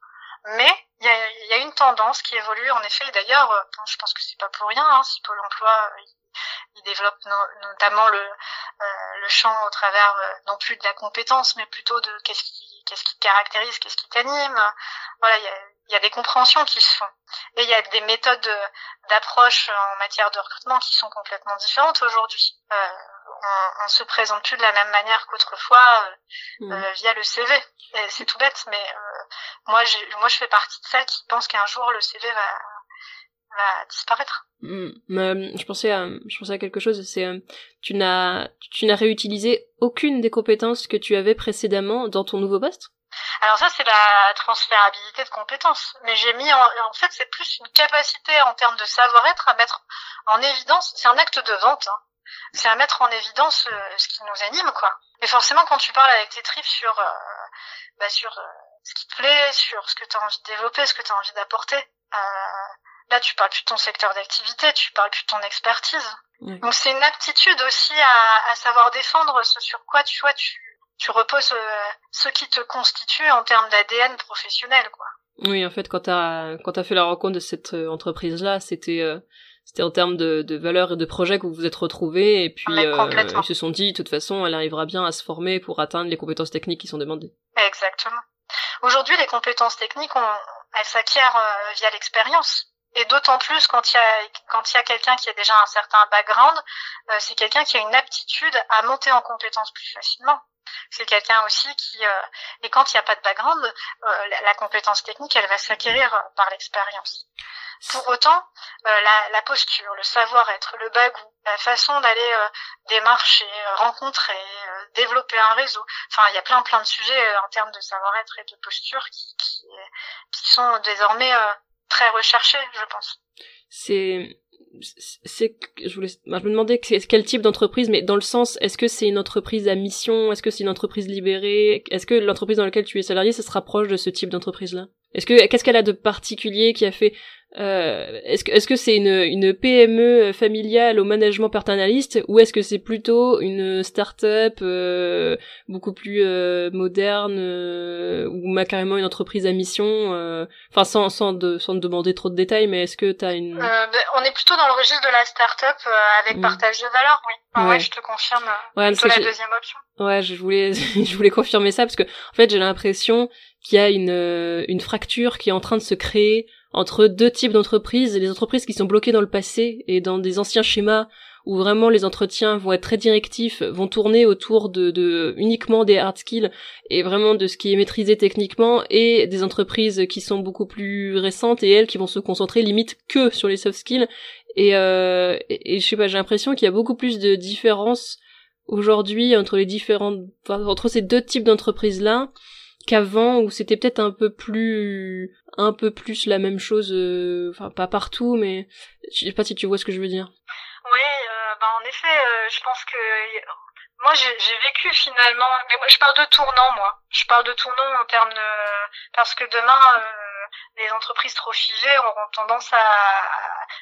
Mais il y a, y a, une tendance qui évolue en effet. D'ailleurs, je pense que c'est pas pour rien hein, si Pôle Emploi il développe notamment le, euh, le champ au travers euh, non plus de la compétence, mais plutôt de qu'est-ce qui, qu'est-ce qui caractérise, qu'est-ce qui t'anime. Voilà, il y a, y a, des compréhensions qui se font. Et il y a des méthodes d'approche en matière de recrutement qui sont complètement différentes aujourd'hui. Euh, on, on, se présente plus de la même manière qu'autrefois mmh. euh, via le CV. C'est tout bête, mais moi, moi, je fais partie de celles qui pensent qu'un jour le CV va va disparaître.
Hmm, je pensais à, je pensais à quelque chose. C'est, euh, tu n'as, tu n'as réutilisé aucune des compétences que tu avais précédemment dans ton nouveau poste?
Alors ça, c'est la transférabilité de compétences. Mais j'ai mis en, en fait, c'est plus une capacité en termes de savoir-être à mettre en évidence. C'est un acte de vente. Hein. C'est à mettre en évidence euh, ce qui nous anime, quoi. Et forcément, quand tu parles avec tes tripes sur, euh, bah, sur ce qui te plaît, sur ce que tu as envie de développer, ce que tu as envie d'apporter, Là, tu parles plus de ton secteur d'activité, tu parles plus de ton expertise. Donc c'est une aptitude aussi à, à, savoir défendre ce sur quoi tu vois tu, tu reposes euh, ce qui te constitue en termes d'ADN professionnel quoi.
Oui, en fait, quand t'as quand t'as fait la rencontre de cette euh, entreprise là, c'était euh, c'était en termes de, de valeurs et de projets que vous vous êtes retrouvés et puis ils se sont dit de toute façon elle arrivera bien à se former pour atteindre les compétences techniques qui sont demandées.
Exactement. Aujourd'hui, les compétences techniques, on, elles s'acquièrent via l'expérience. Et d'autant plus quand il y a quand il y a quelqu'un qui a déjà un certain background, euh, c'est quelqu'un qui a une aptitude à monter en compétence plus facilement. C'est quelqu'un aussi qui euh, et quand il n'y a pas de background, euh, la, compétence technique, elle va s'acquérir par l'expérience. Pour autant, la, la, posture, le savoir-être, le bagou, la façon d'aller démarcher, rencontrer, développer un réseau. Enfin, il y a plein plein de sujets en termes de savoir-être et de posture qui, qui, qui sont désormais très recherché, je pense.
C'est c'est je voulais je me demandais quel type d'entreprise mais dans le sens est-ce que c'est une entreprise à mission? Est-ce que c'est une entreprise libérée? Est-ce que l'entreprise dans laquelle tu es salarié ça se rapproche de ce type d'entreprise là est-ce que qu'est-ce qu'elle a de particulier qui a fait euh, est-ce que est-ce que c'est une, une PME familiale au management paternaliste ou est-ce que c'est plutôt une start-up euh, beaucoup plus euh, moderne euh, ou carrément une entreprise à mission enfin sans sans de, sans demander trop de détails mais est-ce que tu as une
ben, on est plutôt dans le registre de la start-up avec mm. partage de valeur oui ouais. je te confirme ouais, plutôt la deuxième option
ouais je voulais [laughs] je voulais confirmer ça parce que en fait j'ai l'impression qu'il y a une une fracture qui est en train de se créer entre deux types d'entreprises, les entreprises qui sont bloquées dans le passé et dans des anciens schémas où vraiment les entretiens vont être très directifs, vont tourner autour de, uniquement des hard skills et vraiment de ce qui est maîtrisé techniquement et des entreprises qui sont beaucoup plus récentes et elles qui vont se concentrer limite que sur les soft skills. Et, euh, et, sais pas j'ai l'impression qu'il y a beaucoup plus de différences aujourd'hui entre les différentes entre ces deux types d'entreprises là qu'avant où c'était peut-être un peu plus un peu plus la même chose euh, enfin pas partout mais je sais pas si tu vois ce que je veux dire.
Oui euh, bah en effet euh, je pense que moi j'ai vécu finalement mais moi je parle de tournant moi. Je parle de tournant en termes de parce que demain les entreprises trop figées auront tendance à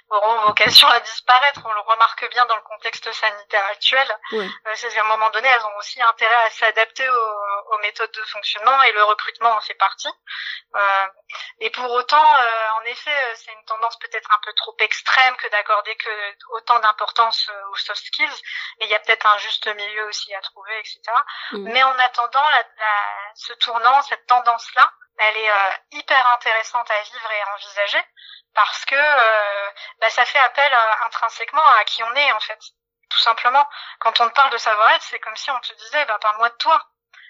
auront vocation à disparaître. On le remarque bien dans le contexte sanitaire actuel. Oui. Euh, c'est qu'à un moment donné, elles ont aussi intérêt à s'adapter aux, aux, méthodes de fonctionnement et le recrutement en fait partie. Euh, et pour autant, euh, en effet, euh, c'est une tendance peut-être un peu trop extrême que d'accorder que autant d'importance aux soft skills. Et il y a peut-être un juste milieu aussi à trouver, etc. Mais en attendant, la, la, ce tournant, cette tendance-là, elle est euh, hyper intéressante à vivre et à envisager parce que euh, bah, ça fait appel euh, intrinsèquement à qui on est en fait. Tout simplement, quand on te parle de savoir-être, c'est comme si on te disait bah, parle-moi de toi.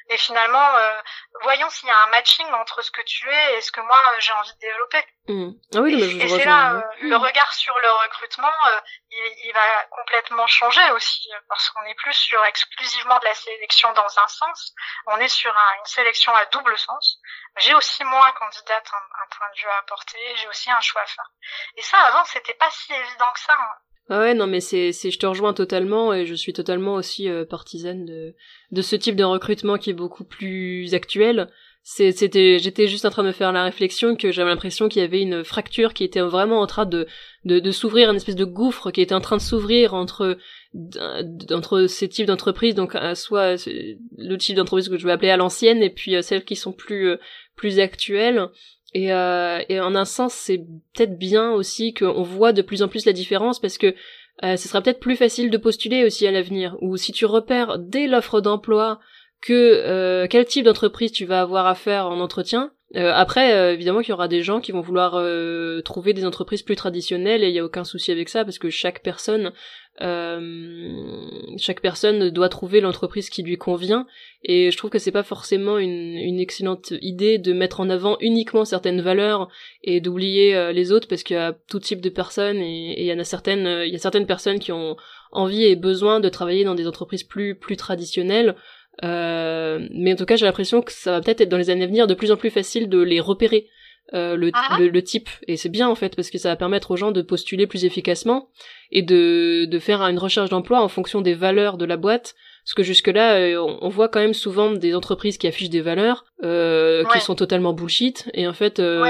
Et finalement, euh, voyons s'il y a un matching entre ce que tu es et ce que moi j'ai envie de développer.
Mmh. Ah oui,
et, et c'est là euh, le regard sur le recrutement, euh, il, il, va complètement changer aussi parce qu'on n'est plus sur exclusivement de la sélection dans un sens, on est sur un, une sélection à double sens. J'ai aussi moi candidate un, un, point de vue à apporter, j'ai aussi un choix à faire. Et ça avant c'était pas si évident que ça. Hein.
Ah ouais, non, mais c'est, c'est, je te rejoins totalement et je suis totalement aussi euh, partisane de, de ce type de recrutement qui est beaucoup plus actuel. C'est, c'était, j'étais juste en train de me faire la réflexion que j'avais l'impression qu'il y avait une fracture qui était vraiment en train de, de, de s'ouvrir, une espèce de gouffre qui était en train de s'ouvrir entre, entre ces types d'entreprises, donc soit le type d'entreprise que je vais appeler à l'ancienne et puis euh, celles qui sont plus, euh, plus actuelles. Et, euh, en un sens, c'est peut-être bien aussi qu'on voit de plus en plus la différence parce que euh, ce sera peut-être plus facile de postuler aussi à l'avenir. Ou si tu repères dès l'offre d'emploi que euh, quel type d'entreprise tu vas avoir à faire en entretien, euh, après, euh, évidemment qu'il y aura des gens qui vont vouloir euh, trouver des entreprises plus traditionnelles et il n'y a aucun souci avec ça parce que chaque personne, chaque personne doit trouver l'entreprise qui lui convient et je trouve que c'est pas forcément une, une, excellente idée de mettre en avant uniquement certaines valeurs et d'oublier les autres parce qu'il y a tout type de personnes et, il y en a certaines, il y a certaines personnes qui ont envie et besoin de travailler dans des entreprises plus plus traditionnelles mais en tout cas, j'ai l'impression que ça va peut-être être dans les années à venir de plus en plus facile de les repérer. Euh, le, ah. le, le, type et c'est bien en fait parce que ça va permettre aux gens de postuler plus efficacement et de, de faire une recherche d'emploi en fonction des valeurs de la boîte parce que jusque-là, euh, on, voit quand même souvent des entreprises qui affichent des valeurs euh, qui sont totalement bullshit. Et en fait, euh,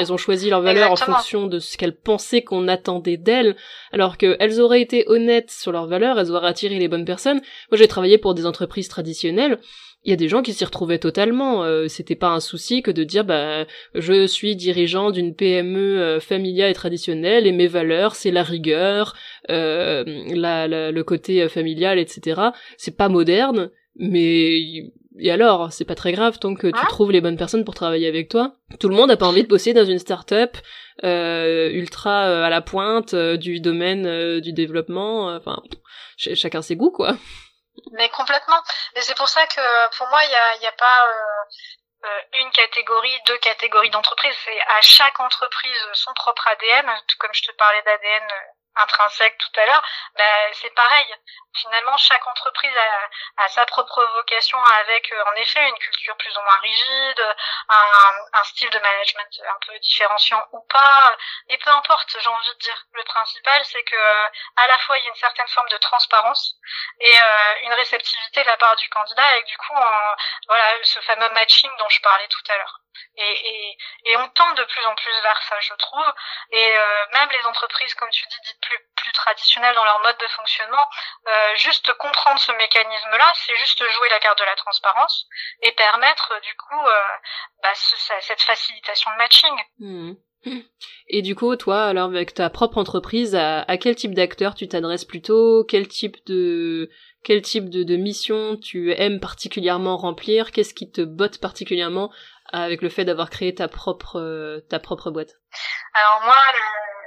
elles ont choisi leurs valeurs en fonction de ce qu'elles pensaient qu'on attendait d'elles. Alors qu'elles auraient été honnêtes sur leurs valeurs, elles auraient attiré les bonnes personnes. Moi, j'ai travaillé pour des entreprises traditionnelles il y a des gens qui s'y retrouvaient totalement. Euh, c'était pas un souci que de dire bah je suis dirigeant d'une PME euh, familiale et traditionnelle et mes valeurs c'est la rigueur, euh, la, le côté euh, familial, etc. C'est pas moderne, mais et alors, c'est pas très grave tant que tu trouves les bonnes personnes pour travailler avec toi. Tout le monde a pas envie de bosser dans une start-up euh, ultra à la pointe du domaine du développement. Enfin, chacun ses goûts, quoi.
Mais complètement. Et c'est pour ça que pour moi, il n'y a, y a pas euh, euh, une catégorie, deux catégories d'entreprises. C'est à chaque entreprise son propre ADN, tout comme je te parlais d'ADN intrinsèque tout à l'heure, bah, c'est pareil. Finalement, chaque entreprise a, sa propre vocation avec, euh, en effet, une culture plus ou moins rigide, un, style de management un peu différenciant ou pas. Et peu importe, j'ai envie de dire. Le principal, c'est que à la fois il y a une certaine forme de transparence et euh, une réceptivité de la part du candidat, et du coup, voilà, ce fameux matching dont je parlais tout à l'heure. Et, on tend de plus en plus vers ça, je trouve. Et euh, même les entreprises, comme tu dis, dites plus, traditionnelles dans leur mode de fonctionnement, euh, juste comprendre ce mécanisme-là, c'est juste jouer la carte de la transparence et permettre du coup euh, bah, ce, cette facilitation de matching.
Mmh. [laughs] Et du coup, toi, alors avec ta propre entreprise, à, à quel type d'acteur tu t'adresses plutôt? Quel type de quel type de, de mission tu aimes particulièrement remplir? Qu'est-ce qui te botte particulièrement avec le fait d'avoir créé ta propre euh, ta propre boîte?
Alors moi, la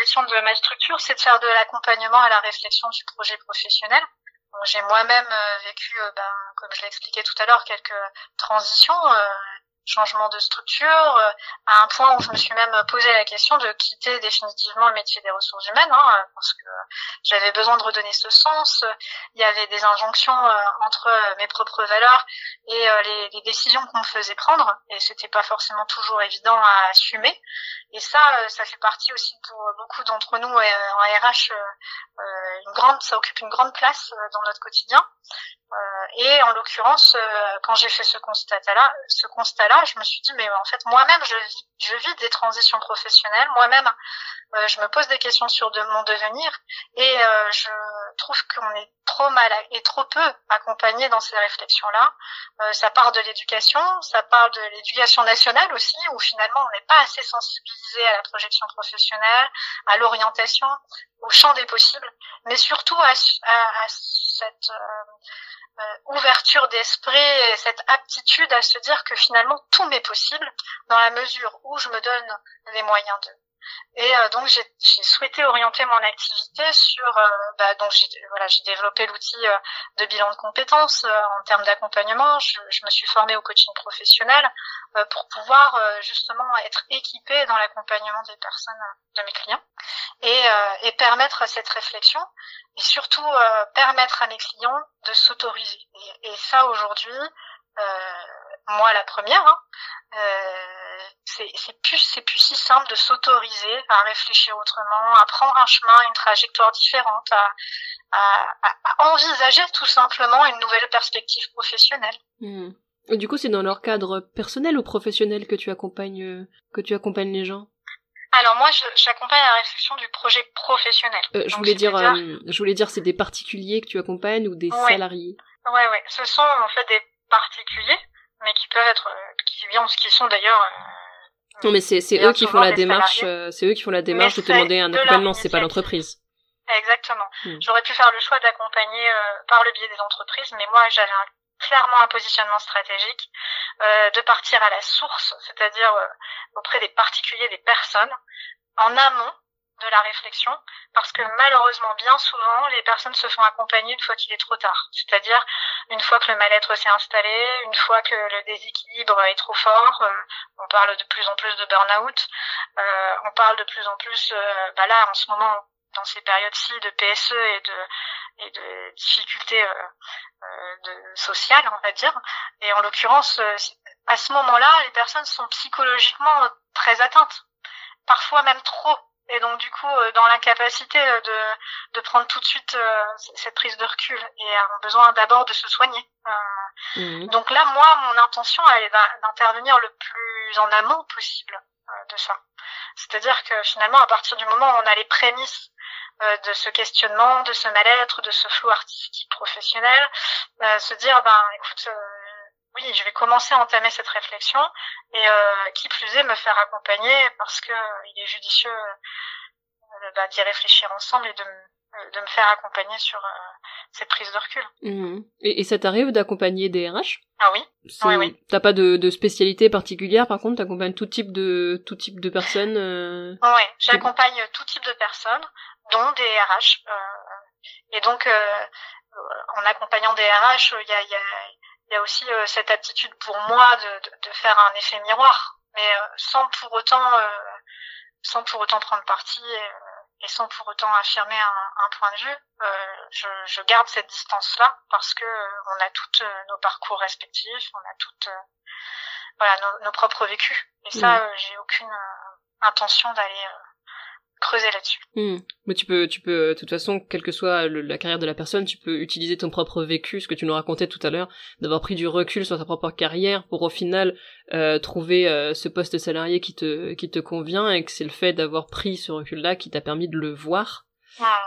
de ma structure, c'est de faire de l'accompagnement à la réflexion du projet professionnel. J'ai moi-même euh, vécu, euh, ben, comme je l'ai expliqué tout à l'heure, quelques transitions changement de structure, euh, à un point où je me suis même posé la question de quitter définitivement le métier des ressources humaines, hein, parce que j'avais besoin de redonner ce sens. Il y avait des injonctions euh, entre euh, mes propres valeurs et les, les décisions qu'on me faisait prendre, et c'était pas forcément toujours évident à assumer. Et ça, ça fait partie aussi pour beaucoup d'entre nous en RH, une grande, ça occupe une grande place dans notre quotidien. Euh, et en l'occurrence, euh, quand j'ai fait ce constat-là, ce constat-là, je me suis dit mais en fait moi-même je vis, je vis des transitions professionnelles, moi-même euh, je me pose des questions sur de, mon devenir. Et je trouve qu'on est trop mal et trop peu accompagné dans ces réflexions-là. ça part de l'éducation, ça part de l'éducation nationale aussi, où finalement on n'est pas assez sensibilisé à la projection professionnelle, à l'orientation, au champ des possibles, mais surtout à, à, à cette euh, ouverture d'esprit et cette aptitude à se dire que finalement tout m'est possible dans la mesure où je me donne les moyens de. Et euh, donc j'ai souhaité orienter mon activité sur euh, bah, donc j'ai voilà j'ai développé l'outil de bilan de compétences en termes d'accompagnement. Je, je, me suis formée au coaching professionnel pour pouvoir justement être équipée dans l'accompagnement des personnes de mes clients et, et permettre cette réflexion et surtout euh, permettre à mes clients de s'autoriser. Et, ça aujourd'hui, euh, moi la première, hein, euh, c'est plus c'est plus si simple de s'autoriser à réfléchir autrement, à prendre un chemin, une trajectoire différente, à, à, à envisager tout simplement une nouvelle perspective professionnelle.
Hmm. Et du coup, c'est dans leur cadre personnel ou professionnel que tu accompagnes euh, que tu accompagnes les gens?
Alors moi, j'accompagne la réflexion du projet professionnel.
Euh, je, voulais dire, euh, je voulais dire, c'est des particuliers que tu accompagnes ou des salariés?
Ouais, ouais. Ce sont en fait des particuliers, mais qui peuvent être, euh, qui, qui sont d'ailleurs.
Euh, non, mais c'est eux qui font la démarche. c'est eux qui font la démarche de te demander un accompagnement. C'est pas l'entreprise.
Exactement. Hmm. J'aurais pu faire le choix d'accompagner par le biais des entreprises, mais moi, j'avais clairement un positionnement stratégique, euh, de partir à la source, c'est-à-dire euh, auprès des particuliers, des personnes, en amont de la réflexion, parce que malheureusement, bien souvent, les personnes se font accompagner une fois qu'il est trop tard. C'est-à-dire une fois que le mal-être s'est installé, une fois que le déséquilibre est trop fort. Euh, on parle de plus en plus de burn-out. Euh, on parle de plus en plus, euh, bah là, en ce moment, dans ces périodes-ci de PSE et de et de difficultés euh, euh, de, sociales, on va dire. Et en l'occurrence, euh, à ce moment-là, les personnes sont psychologiquement très atteintes, parfois même trop. Et donc du coup, dans l'incapacité de, de prendre tout de suite cette prise de recul et ont besoin d'abord de se soigner. Mmh. Donc là, moi, mon intention, elle est d'intervenir le plus en amont possible de ça. C'est-à-dire que finalement, à partir du moment où on a les prémices euh, de ce questionnement, de ce mal-être, de ce flou artistique professionnel, euh, se dire ben écoute, euh, oui, je vais commencer à entamer cette réflexion et qui plus est me faire accompagner parce que il est judicieux bah, d'y réfléchir ensemble et de, de me faire accompagner sur cette prise de recul.
Mmh. Et, et, ça t'arrive d'accompagner des RH?
Ah oui. Oui, oui.
T'as pas de, de, spécialité particulière, par contre, t'accompagnes tout type de tout type de personnes. Euh...
Oui, j'accompagne tout type de personnes dont des RH. Euh, et donc, euh, en accompagnant des RH, il y a, y, a, y a, aussi euh, cette aptitude pour moi de, de, de, faire un effet miroir, mais sans pour autant, sans pour autant prendre parti et sans pour autant affirmer un, un point de vue, euh, je, je, garde cette distance-là parce que on a toutes nos parcours respectifs, on a toutes voilà nos, nos, propres vécus. Et ça, mmh. j'ai aucune intention d'aller creuser là-dessus.
Hmm. Mais tu peux, tu peux, de toute façon, quelle que soit la carrière de la personne, tu peux utiliser ton propre vécu, ce que tu nous racontais tout à l'heure, d'avoir pris du recul sur ta propre carrière pour au final euh, trouver euh, ce poste salarié qui te, qui te convient et que c'est le fait d'avoir pris ce recul-là qui t'a permis de le voir.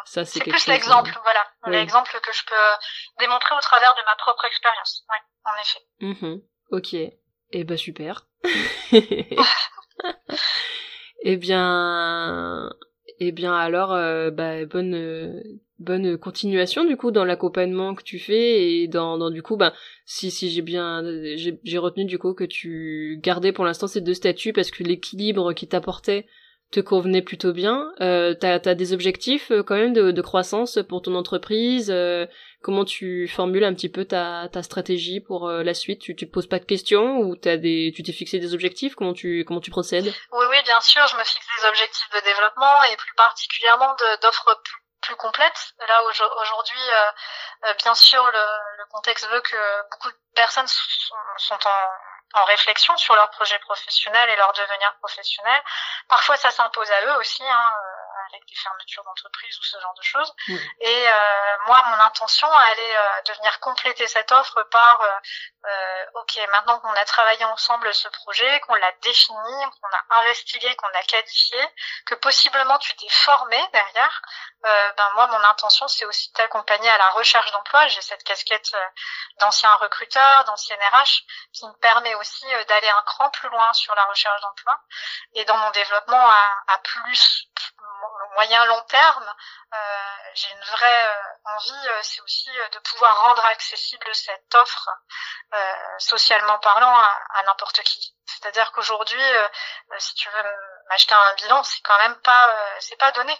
Ça, c'est plus l'exemple, voilà, l'exemple que je peux démontrer au travers de ma propre expérience. Oui, en effet.
Mm Ok. Eh ben super. [laughs] [laughs] Eh bien, eh bien alors, euh, bah, bonne euh, bonne continuation du coup dans l'accompagnement que tu fais et dans, du coup, bah, si si j'ai bien j'ai retenu du coup que tu gardais pour l'instant ces deux statuts parce que l'équilibre qui t'apportait te convenait plutôt bien. Euh, t'as as des objectifs euh, quand même de, croissance pour ton entreprise. Euh, comment tu formules un petit peu ta, ta stratégie pour euh, la suite? Tu, te poses pas de questions ou t'as des tu t'es fixé des objectifs? Comment tu comment tu procèdes?
Oui oui bien sûr, je me fixe des objectifs de développement et plus particulièrement d'offres plus plus complètes. Là aujourd'hui, bien sûr, le, le, contexte veut que beaucoup de personnes sont, sont en, en réflexion sur leur projet professionnel et leur devenir professionnel. Parfois, ça s'impose à eux aussi, hein, avec des fermetures d'entreprise ou ce genre de choses. Et euh, moi, mon intention, elle est euh, de venir compléter cette offre par, euh, ok, maintenant qu'on a travaillé ensemble ce projet, qu'on l'a défini, qu'on a investigué, qu'on a qualifié, que possiblement tu t'es formé derrière, ben moi, mon intention, c'est aussi de t'accompagner à la recherche d'emploi. J'ai cette casquette d'ancien recruteur, d'ancien RH, qui me permet aussi d'aller un cran plus loin sur la recherche d'emploi. Et dans mon développement à, à plus moyen long terme, euh, j'ai une vraie euh, envie, euh, c'est aussi de pouvoir rendre accessible cette offre socialement parlant à, n'importe qui. C'est-à-dire qu'aujourd'hui, si tu veux m'acheter un bilan, c'est quand même pas, c'est pas donné.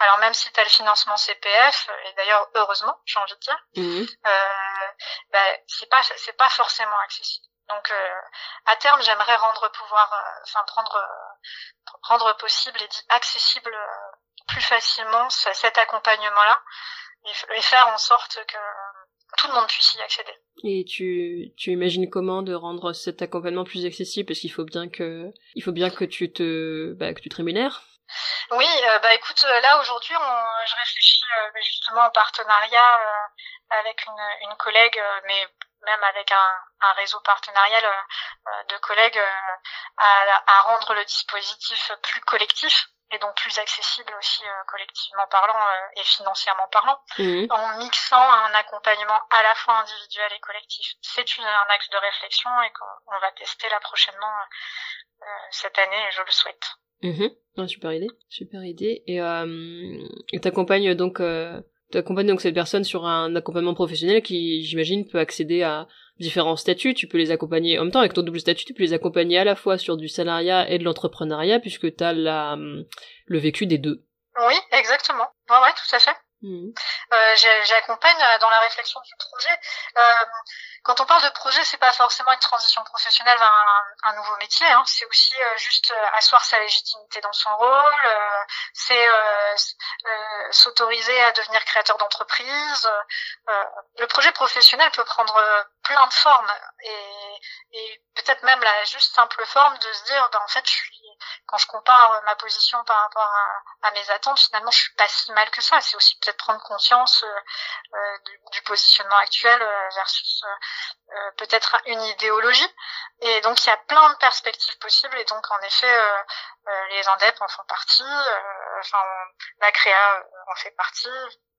Alors même si tu as le financement CPF, et d'ailleurs heureusement, j'ai envie de dire, mmh. bah, c'est pas c'est pas forcément accessible. Donc à terme, j'aimerais rendre pouvoir, enfin prendre rendre possible et accessible plus facilement cet accompagnement-là et, faire en sorte que tout le monde puisse y accéder.
Et tu, tu imagines comment de rendre cet accompagnement plus accessible? Parce qu'il faut bien que il faut bien que tu te bah, que tu te rémunères.
Oui, euh, bah écoute, euh, là aujourd'hui, je réfléchis euh, justement en partenariat avec une, une collègue, mais même avec un, un réseau partenarial de collègues, à, à rendre le dispositif plus collectif et donc plus accessible aussi euh, collectivement parlant euh, et financièrement parlant, mmh. en mixant un accompagnement à la fois individuel et collectif. C'est un axe de réflexion et qu'on va tester là prochainement euh, cette année et je le souhaite.
Mmh. super idée, super idée. Et tu t'accompagnes donc t'accompagnes donc cette personne sur un accompagnement professionnel qui, j'imagine, peut accéder à différents statuts, tu peux les accompagner en même temps avec ton double statut, tu peux les accompagner à la fois sur du salariat et de l'entrepreneuriat puisque tu as la, hum, le vécu des deux.
Oui, exactement. Ouais, ouais, tout à fait. Mmh. Euh, J'accompagne euh, dans la réflexion du projet. Euh, quand on parle de projet, c'est pas forcément une transition professionnelle vers un, nouveau métier. Hein. C'est aussi euh, juste euh, asseoir sa légitimité dans son rôle. c'est s'autoriser à devenir créateur d'entreprise. le projet professionnel peut prendre plein de formes et, et peut-être même la juste simple forme de se dire, ben, en fait, je suis quand je compare euh, ma position par rapport à, mes attentes, finalement, je suis pas si mal que ça. C'est aussi peut-être prendre conscience euh, euh, du, positionnement actuel versus peut-être une idéologie. Et donc, il y a plein de perspectives possibles. Et donc, en effet, les INDEP en font partie. enfin, la créa en fait partie.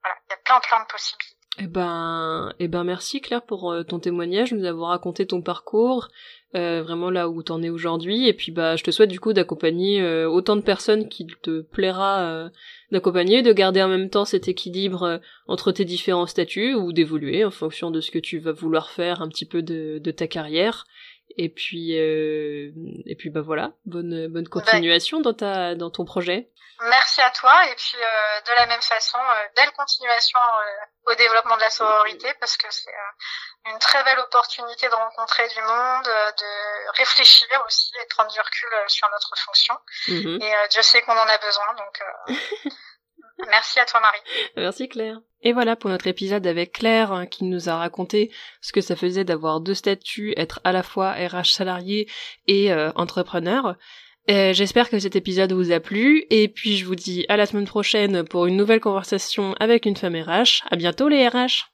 Voilà, il y a plein plein de possibilités.
Eh ben, eh ben merci Claire pour ton témoignage, nous avoir raconté ton parcours, euh, vraiment là où t'en es aujourd'hui. Et puis bah je te souhaite du coup d'accompagner euh, autant de personnes qu'il te plaira euh, d'accompagner, de garder en même temps cet équilibre entre tes différents statuts ou d'évoluer en fonction de ce que tu vas vouloir faire un petit peu de, de ta carrière. Et puis et puis bah voilà, bonne bonne continuation dans ta dans ton projet.
Merci à toi et puis de la même façon belle continuation au développement de la sororité parce que c'est une très belle opportunité de rencontrer du monde, euh, de réfléchir aussi et de prendre du recul euh, sur notre fonction. Mhm. Et euh, Dieu sait qu'on en a besoin, donc [laughs] Merci à toi Marie.
Merci Claire. Et voilà pour notre épisode avec Claire hein, qui nous a raconté ce que ça faisait d'avoir deux statuts, être à la fois RH salarié et euh, entrepreneur. J'espère que cet épisode vous a plu et puis je vous dis à la semaine prochaine pour une nouvelle conversation avec une femme RH. À bientôt les RH.